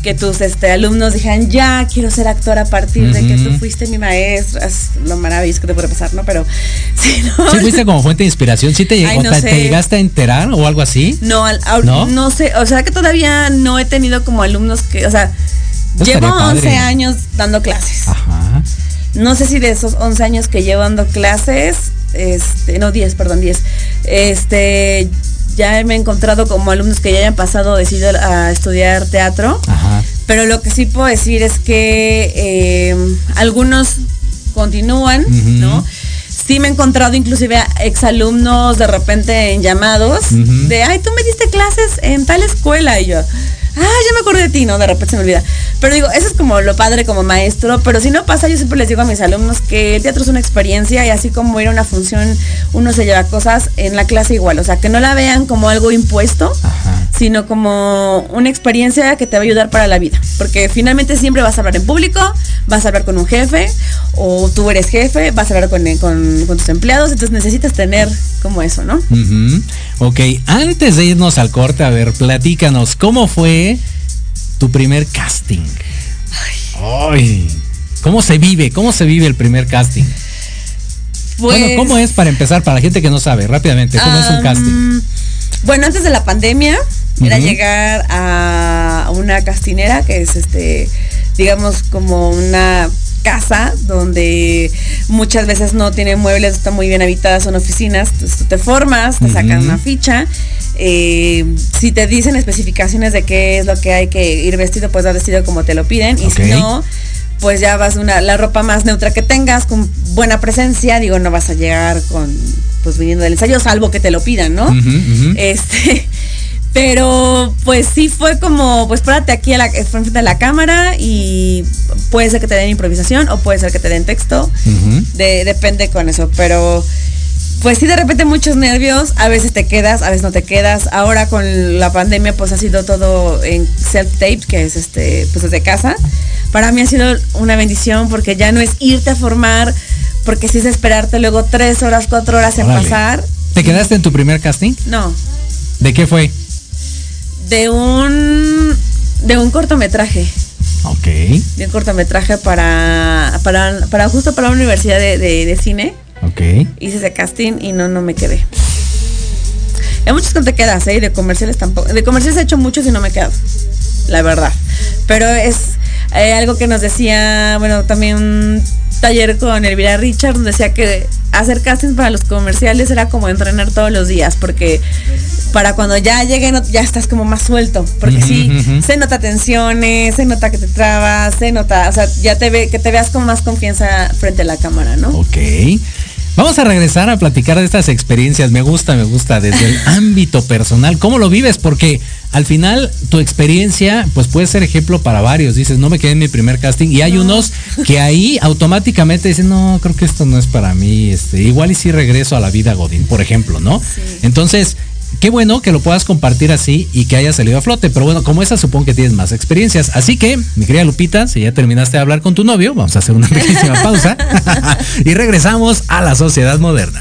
que tus este, alumnos dijeran, ya quiero ser actor a partir de que tú fuiste mi maestra. Es lo maravilloso que te puede pasar, ¿no? Pero sí, ¿no? ¿Sí fuiste como fuente de inspiración? ¿Sí te, Ay, no te- llegaste a enterar o algo así? No, al- au- ¿No? ¿No? sé, o sea que todavía no he tenido como alumnos que, o sea, Pues llevo estaría 11 padre. años dando clases. Ajá. No sé si de esos 11 años que llevo dando clases, este, no 10, perdón, 10, este, ya me he encontrado como alumnos que ya hayan pasado a decidir a estudiar teatro, Ajá. pero lo que sí puedo decir es que eh, algunos continúan. ¿no? Sí me he encontrado inclusive a exalumnos de repente en llamados de, ay, tú me diste clases en tal escuela y yo, ah, ya me acordé de ti, ¿no? De repente se me olvida. Pero digo, eso es como lo padre como maestro, pero si no pasa, yo siempre les digo a mis alumnos que el teatro es una experiencia y así como ir a una función, uno se lleva cosas en la clase igual, o sea, que no la vean como algo impuesto, Ajá. sino como una experiencia que te va a ayudar para la vida, porque finalmente siempre vas a hablar en público, vas a hablar con un jefe, o tú eres jefe, vas a hablar con, con- con tus empleados, entonces necesitas tener como eso, ¿no? Ok, antes de irnos al corte, a ver, platícanos, ¿cómo fue tu primer casting? Ay. ¿Cómo se vive? ¿Cómo se vive el primer casting? Bueno, Pues- ¿cómo es para empezar? Para la gente que no sabe, rápidamente, ¿cómo es un casting? Bueno, antes de la pandemia era llegar a una castinera que es este, digamos, como una casa donde muchas veces no tiene muebles, están muy bien habitadas, son oficinas, entonces tú te formas, te sacan una ficha, eh, si te dicen especificaciones de qué es lo que hay que ir vestido, pues vas vestido como te lo piden, y si no, pues ya vas una, la ropa más neutra que tengas, con buena presencia, digo, no vas a llegar con, pues viniendo del ensayo, salvo que te lo pidan, ¿no? Este, pero pues sí fue como, pues párate aquí a la, frente de la cámara y puede ser que te den improvisación o puede ser que te den texto, de- depende con eso, pero pues sí de repente muchos nervios, a veces te quedas, a veces no te quedas. Ahora con la pandemia pues ha sido todo en self-tape, que es este, pues desde casa. Para mí ha sido una bendición porque ya no es irte a formar, porque sí es esperarte luego tres horas, cuatro horas en Órale. pasar. ¿Te quedaste en tu primer casting? No, ¿De qué fue? De un de un cortometraje Ok. de un cortometraje para para, para justo para la universidad de, de- de cine Ok. hice ese casting y no no me quedé hay muchos que te quedas ¿eh? de comerciales tampoco de comerciales he hecho muchos y no me he quedado la verdad pero es eh, algo que nos decía bueno también taller con Elvira Richard donde decía que hacer castings para los comerciales era como entrenar todos los días porque para cuando ya lleguen ya estás como más suelto porque sí se nota tensiones se nota que te trabas se nota o sea ya te ve que te veas con más confianza frente a la cámara no Ok. Vamos a regresar a platicar de estas experiencias. Me gusta, me gusta desde el ámbito personal. ¿Cómo lo vives? Porque al final tu experiencia pues puede ser ejemplo para varios. Dices, no me quedé en mi primer casting y hay unos que ahí automáticamente dicen, no, creo que esto no es para mí. Este, igual y si regreso a la vida Godín, por ejemplo, ¿no? Entonces, qué bueno que lo puedas compartir así y que haya salido a flote. Pero bueno, como esa supongo que tienes más experiencias. Así que, mi querida Lupita, si ya terminaste de hablar con tu novio, vamos a hacer una pequeñísima pausa y regresamos a la sociedad moderna.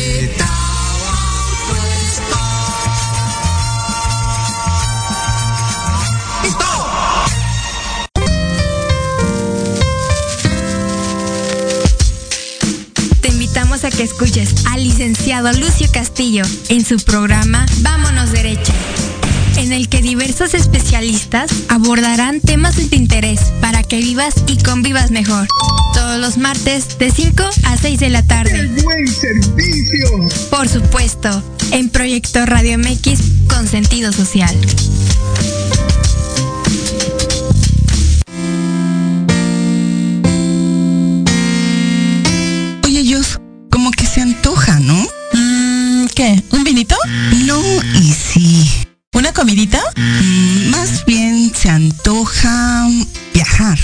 Que escuches al licenciado Lucio Castillo en su programa Vámonos Derecha, en el que diversos especialistas abordarán temas de tu interés para que vivas y convivas mejor. Todos los martes de 5 a 6 de la tarde. buen servicio! Por supuesto, en Proyecto Radio MX con sentido social. ¿Un vinito? No y sí. ¿Una comidita? Mm, más bien se antoja viajar.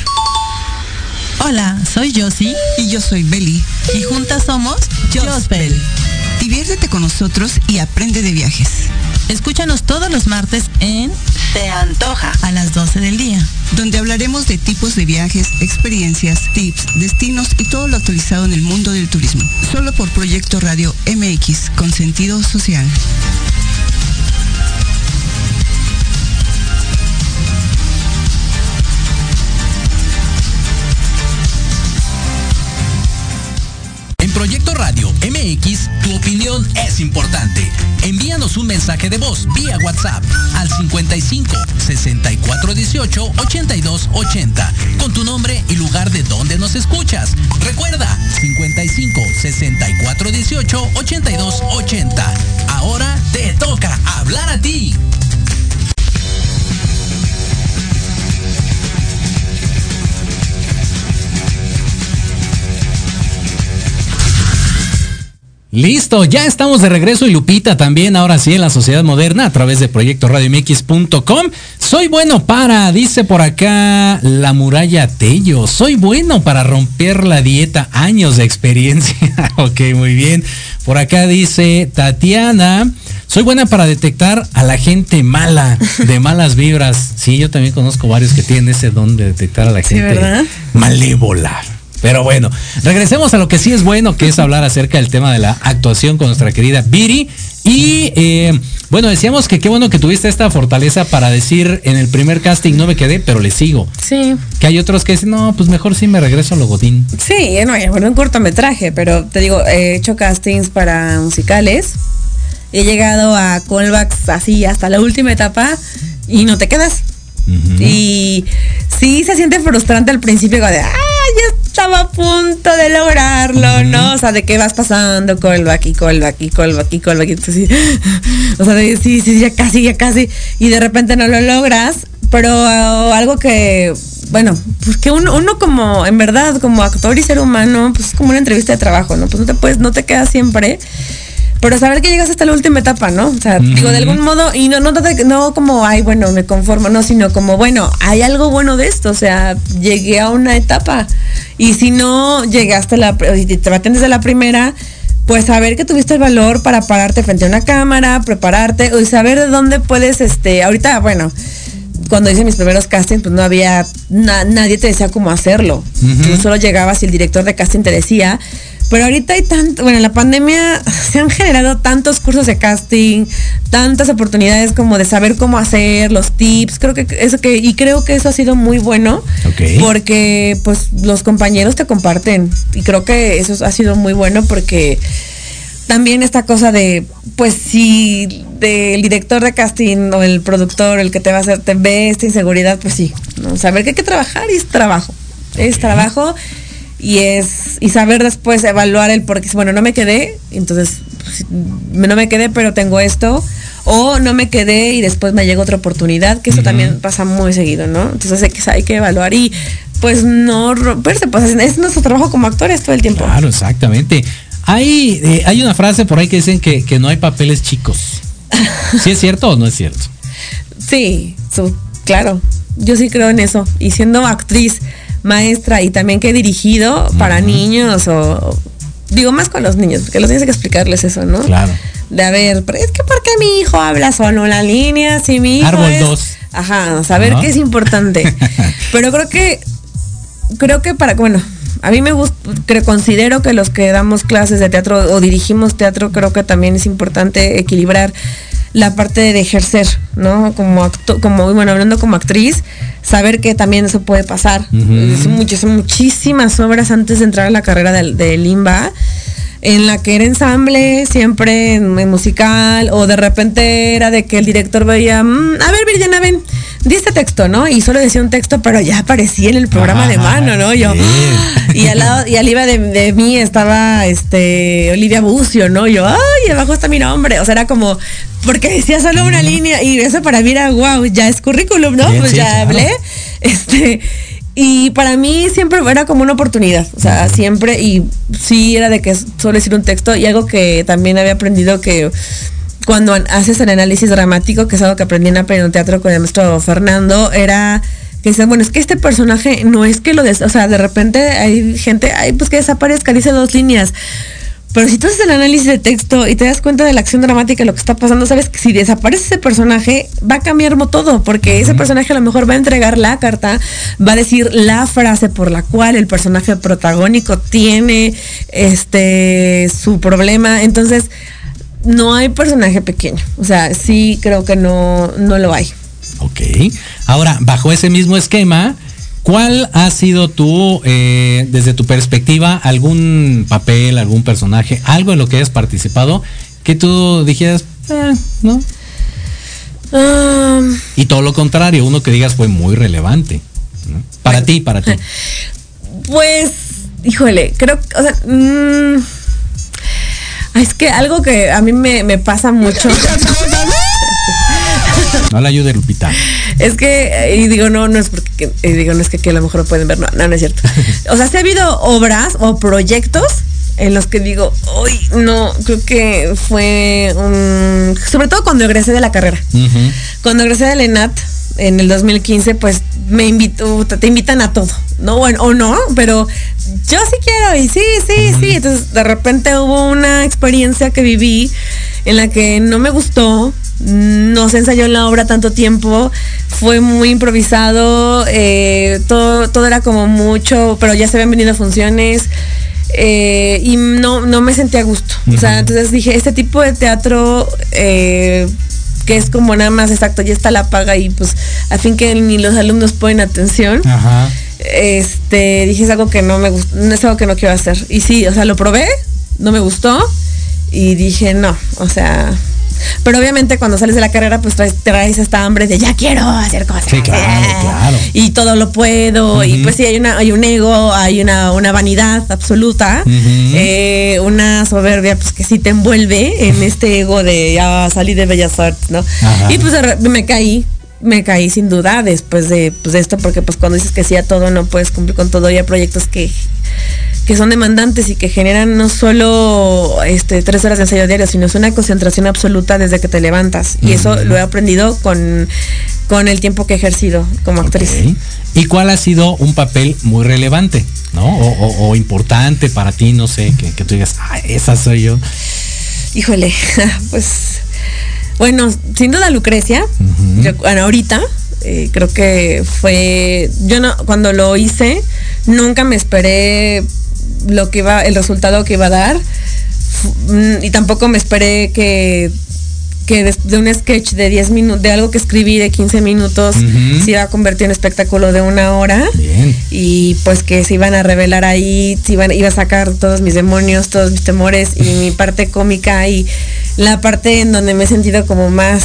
Hola, soy Josie. Y yo soy Beli. Y juntas somos Josbel. Diviértete con nosotros y aprende de viajes. Escúchanos todos los martes en se Antoja. a las 12 del día. Donde hablaremos de tipos de viajes, experiencias, tips, destinos y todo lo actualizado en el mundo del turismo. Solo por Proyecto Radio MX con sentido social. Un mensaje de voz vía WhatsApp al 55 64 18 82 80 con tu nombre y lugar de donde nos escuchas. Recuerda 55 64 18 82 80. Ahora te toca hablar a ti. Listo, ya estamos de regreso y Lupita también, ahora sí, en la sociedad moderna a través de proyecto radiomx.com. Soy bueno para, dice por acá la muralla Tello, soy bueno para romper la dieta, años de experiencia. ok, muy bien. Por acá dice Tatiana, soy buena para detectar a la gente mala, de malas vibras. Sí, yo también conozco varios que tienen ese don de detectar a la Sí, gente ¿verdad? malévola. Pero bueno, regresemos a lo que sí es bueno, que es hablar acerca del tema de la actuación con nuestra querida Viri. Y eh, bueno, decíamos que qué bueno que tuviste esta fortaleza para decir en el primer casting no me quedé, pero le sigo. Sí. Que hay otros que dicen, no, pues mejor sí me regreso a Logodín. Sí, no, bueno, un cortometraje, pero te digo, he hecho castings para musicales. He llegado a callbacks así hasta la última etapa y no te quedas. Y sí se siente frustrante al principio, de, ah, ya estaba a punto de lograrlo, ¿no? O sea, de que vas pasando callback y callback y callback y callback. Y entonces, o sea, de, sí, sí, ya casi, ya casi. Y de repente no lo logras, pero uh, algo que, bueno, pues que uno, uno como, en verdad, como actor y ser humano, pues es como una entrevista de trabajo, ¿no? Pues no te puedes, no te quedas siempre. Pero saber que llegas hasta la última etapa, ¿no? O sea, digo, de algún modo, y no, no, no como, ay, bueno, me conformo, no, sino como, bueno, hay algo bueno de esto, o sea, llegué a una etapa. Y si no llegaste a la, y te baten desde la primera, pues saber que tuviste el valor para pararte frente a una cámara, prepararte, y saber de dónde puedes, este, ahorita, bueno, cuando hice mis primeros castings, pues no había, na- nadie te decía cómo hacerlo. Tú solo llegabas y el director de casting te decía. Pero ahorita hay tanto, bueno, en la pandemia se han generado tantos cursos de casting, tantas oportunidades como de saber cómo hacer, los tips, creo que eso que, y creo que eso ha sido muy bueno, porque pues los compañeros te comparten, y creo que eso ha sido muy bueno porque también esta cosa de, pues si del director de casting o el productor, el que te va a hacer, te ve esta inseguridad, pues sí, ¿no? saber que hay que trabajar y es trabajo, es trabajo y es, y saber después evaluar el por qué, bueno, no me quedé, entonces pues, no me quedé, pero tengo esto, o no me quedé y después me llega otra oportunidad, que eso también pasa muy seguido, ¿no? Entonces hay que, hay que evaluar y pues no romperse, pues es nuestro trabajo como actores todo el tiempo. Claro, exactamente. Hay, eh, hay una frase por ahí que dicen que, que no hay papeles chicos. ¿Sí es cierto o no es cierto? Sí, claro. Yo sí creo en eso. Y siendo actriz, maestra y también que he dirigido para niños o, digo más con los niños, porque los niños hay que explicarles eso, ¿no? Claro. De a ver, pero es que porque mi hijo habla solo en la línea, si mi hijo Árbol es- dos. Ajá, saber Ajá. que es importante. pero creo que creo que para, bueno, a mí me gusta, considero que los que damos clases de teatro o dirigimos teatro, creo que también es importante equilibrar la parte de ejercer, ¿no? Como acto, como bueno, hablando como actriz, saber que también eso puede pasar. Es muchas, muchísimas obras antes de entrar a la carrera del de Limba en la que era ensamble, siempre en, musical, o de repente era de que el director veía, "Mm, a ver, Viridiana, ven, di este texto, ¿no? Y solo decía un texto, pero ya aparecía en el programa de mano, ¿no? Yo, y al lado, y arriba de, de mí estaba este Olivia Bucio, ¿no? Yo, ay, abajo está mi nombre. O sea, era como, porque decía solo una línea, y eso para mí era wow, ya es currículum, ¿no? Bien, pues sí, ya claro. hablé. Este, y para mí siempre era como una oportunidad, o sea, siempre, y sí era de que solo decir un texto, y algo que también había aprendido que cuando an- haces el análisis dramático, que es algo que aprendí en Aprendo Teatro con el maestro Fernando, era que dice, bueno, es que este personaje no es que lo des, o sea, de repente hay gente, ay, pues que desaparezca, dice dos líneas. Pero si tú haces el análisis de texto y te das cuenta de la acción dramática, lo que está pasando, sabes que si desaparece ese personaje, va a cambiar todo, porque ese personaje a lo mejor va a entregar la carta, va a decir la frase por la cual el personaje protagónico tiene este su problema. Entonces, no hay personaje pequeño. O sea, sí creo que no, no lo hay. Ok. Ahora, bajo ese mismo esquema, ¿cuál ha sido tu, eh, desde tu perspectiva, algún papel, algún personaje, algo en lo que hayas participado que tú dijeras, "Eh, no? Ah, Y todo lo contrario, uno que digas fue muy relevante. ¿no? Para ti, para ti. Pues, híjole, creo, o sea, mm, es que algo que a mí me, me pasa mucho. No la ayude, Lupita. Es que, y digo, no, no es porque, y digo, no es que aquí a lo mejor lo pueden ver, no, no, no es cierto. O sea, sí ha habido obras o proyectos en los que digo, uy, no, creo que fue un, sobre todo cuando egresé de la carrera. Cuando egresé del ENAT en el 2015, pues me invitó, te, te invitan a todo, ¿no? Bueno, o no, pero yo sí quiero y sí, sí, sí. Entonces, de repente hubo una experiencia que viví en la que no me gustó, no se ensayó en la obra tanto tiempo, fue muy improvisado, eh, todo, todo era como mucho, pero ya se habían venido funciones. eh, y no, no me sentía a gusto. O sea, entonces dije, este tipo de teatro eh, que es como nada más exacto, ya está la paga y pues a fin que ni los alumnos ponen atención. Ajá. Este, dije es algo que no me gusta, es algo que no quiero hacer. Y sí, o sea, lo probé, no me gustó y dije no, o sea, pero obviamente cuando sales de la carrera pues traes, traes esta hambre de ya quiero hacer cosas. Sí, claro, eh, claro. Y todo lo puedo. Y pues sí, hay una, hay un ego, hay una, una vanidad absoluta, eh, una soberbia pues que sí te envuelve en este ego de ya salí de Bellas Artes, ¿no? Ajá. Y pues me caí. Me caí sin duda después de, pues, de esto, porque pues cuando dices que sí a todo, no puedes cumplir con todo. Y hay proyectos que, que son demandantes y que generan no solo este, tres horas de ensayo diario, sino es una concentración absoluta desde que te levantas. Y eso lo he aprendido con, con el tiempo que he ejercido como actriz. ¿Y cuál ha sido un papel muy relevante, ¿no? O, o- o importante para ti, no sé, que, que tú digas, ah, esa soy yo. Híjole, pues bueno, sin duda Lucrecia, yo, bueno, ahorita eh, creo que fue, yo no, cuando lo hice, nunca me esperé lo que iba, el resultado que iba a dar. Mm, y tampoco me esperé que que de un sketch de 10 minutos, de algo que escribí de 15 minutos, se iba a convertir en espectáculo de una hora. Bien. y pues que se iban a revelar ahí, se iban, iba a sacar todos mis demonios, todos mis temores y mi parte cómica y la parte en donde me he sentido como más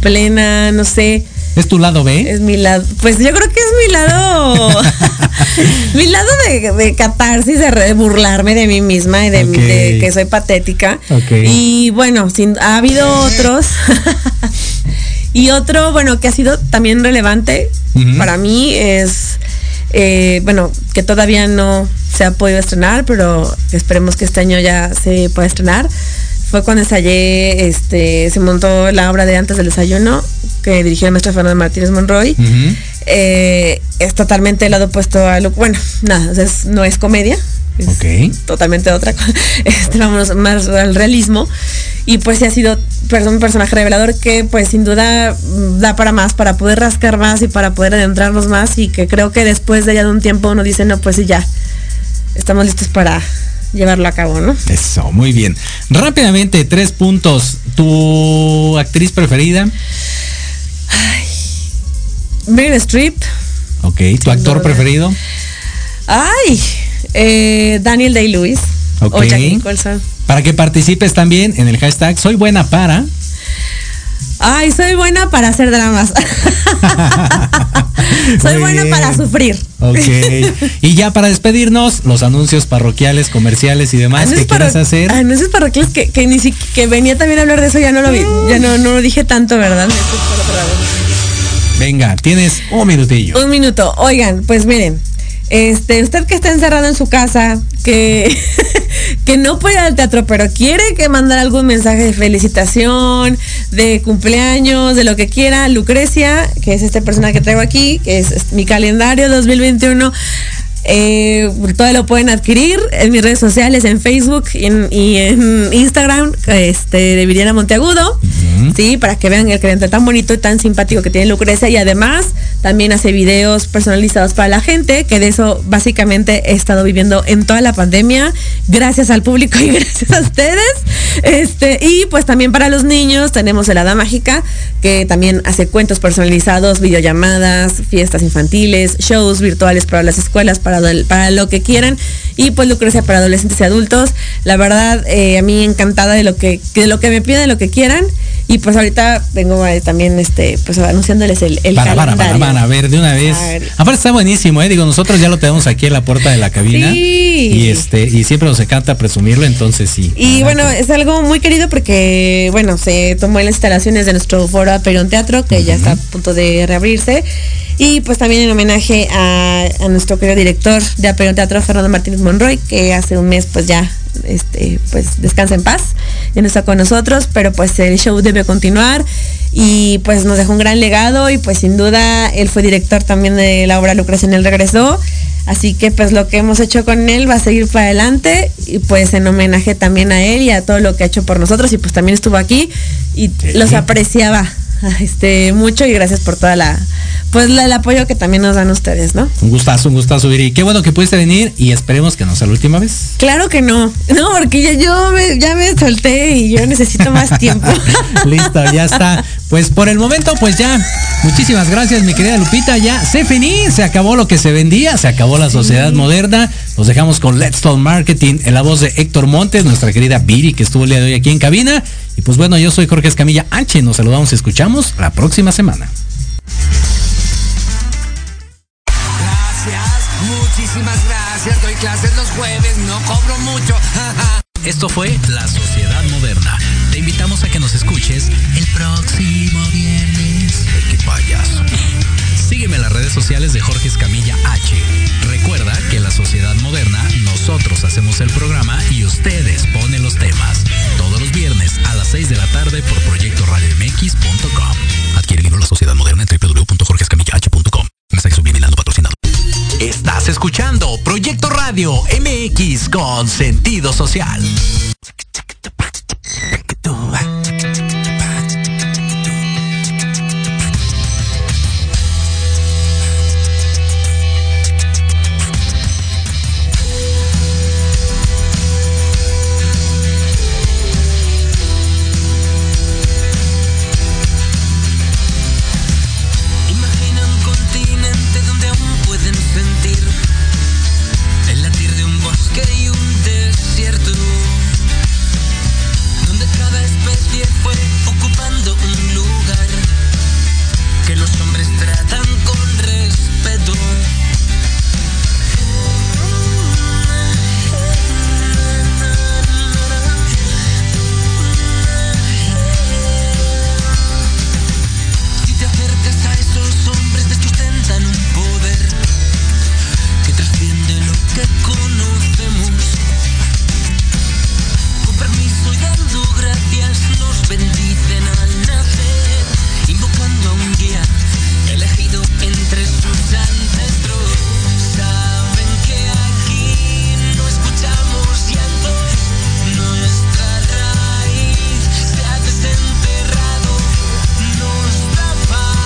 plena, no sé, ¿Es tu lado B? es mi lado, pues yo creo que es mi lado, mi lado de, de catarsis, de, re- burlarme de mí misma y de, Ok. de que soy patética. Y bueno, sin, ha habido otros. y otro, bueno, que ha sido también relevante para mí es, eh, bueno, que todavía no se ha podido estrenar, pero esperemos que este año ya se pueda estrenar. Fue cuando ensayé, este, se montó la obra de Antes del Desayuno, que dirigió el maestro Fernando Martínez Monroy. Eh, es totalmente el lado opuesto a lo, bueno, nada, es- no es comedia. Es totalmente otra cosa. Este, vámonos más al realismo. Y pues sí ha sido perso- un personaje revelador que pues sin duda mm, da para más, para poder rascar más y para poder adentrarnos más y que creo que después de ya de un tiempo uno dice, no, pues sí, ya, estamos listos para llevarlo a cabo, ¿no? Eso, muy bien. Rápidamente, tres puntos. ¿Tu actriz preferida? Meryl Streep. Ok. ¿Tu actor preferido? Ay, eh, Daniel Day-Lewis. Ok. O Jack Nicholson. Para que participes también en el hashtag Soy buena para. Ay, soy buena para hacer dramas. soy Muy buena bien. para sufrir. Ok. Y ya para despedirnos, los anuncios parroquiales, comerciales y demás que quieras hacer. Anuncios parroquiales que, que ni siquiera que venía también a hablar de eso, ya no lo vi, ya no, no lo dije tanto, ¿verdad? Venga, tienes un minutillo. Un minuto. Oigan, pues miren, este, usted que está encerrado en su casa, que, que no puede ir al teatro, pero quiere que mandar algún mensaje de felicitación, de cumpleaños, de lo que quiera, Lucrecia, que es esta persona que traigo aquí, que es, es mi calendario 2021. Eh, todo lo pueden adquirir en mis redes sociales, en Facebook y en, y en Instagram, este, de Viriana Monteagudo, sí, para que vean el cliente tan bonito y tan simpático que tiene Lucrecia. Y además también hace videos personalizados para la gente, que de eso básicamente he estado viviendo en toda la pandemia, gracias al público y gracias a ustedes. Este, y pues también para los niños tenemos el Hada Mágica, que también hace cuentos personalizados, videollamadas, fiestas infantiles, shows virtuales para las escuelas, para, para lo que quieran. Y pues Lucrecia para adolescentes y adultos. La verdad, eh, a mí encantada de lo que, de lo que me piden, de lo que quieran. Y pues ahorita vengo eh, también este, pues anunciándoles el, el para, para, para, calendario. para, a ver, de una vez. Aparte está buenísimo, ¿eh? Digo, nosotros ya lo tenemos aquí en la puerta de la cabina. Sí. Y este, y siempre nos encanta presumirlo, entonces sí. Y bueno, es algo muy querido porque, bueno, se tomó en las instalaciones de nuestro foro Aperion Teatro, que ya está a punto de reabrirse. Y pues también en homenaje a, a nuestro querido director de Aperion Teatro, Fernando Martínez Monroy, que hace un mes pues ya, este, pues descansa en paz, ya no está con nosotros, pero pues el show debe continuar. Y pues nos dejó un gran legado y pues sin duda él fue director también de la obra Lucrecia en el regreso. Así que pues lo que hemos hecho con él va a seguir para adelante y pues en homenaje también a él y a todo lo que ha hecho por nosotros y pues también estuvo aquí y los apreciaba este mucho y gracias por toda la pues la- el apoyo que también nos dan ustedes, ¿no? Un gustazo, un gustazo, Viri. Qué bueno que pudiste venir y esperemos que no sea la última vez. Claro que no, no, porque ya yo me, ya me solté y yo necesito más tiempo. Listo, ya está. Pues por el momento, pues ya. Muchísimas gracias, mi querida Lupita. Ya se finí, se acabó lo que se vendía, se acabó la sociedad moderna. Nos dejamos con Let's Talk Marketing en la voz de Héctor Montes, nuestra querida Viri, que estuvo el día de hoy aquí en cabina. Y pues bueno, yo soy Jorge Escamilla H. Nos saludamos y escuchamos la próxima semana. Gracias, muchísimas gracias. Doy clases los jueves, no cobro mucho. Esto fue La Sociedad. Te invitamos a que nos escuches el próximo viernes. ¡Qué payaso! Sígueme en las redes sociales de Jorge Escamilla H. Recuerda que en La Sociedad Moderna nosotros hacemos el programa y ustedes ponen los temas. Todos los viernes a las 6 de la tarde por Proyecto Radio MX.com. Adquiere el libro La Sociedad Moderna en www.jorgeescamillah.com. Mensaje subliminal no patrocinado. Estás escuchando Proyecto Radio MX con sentido social. Thank you.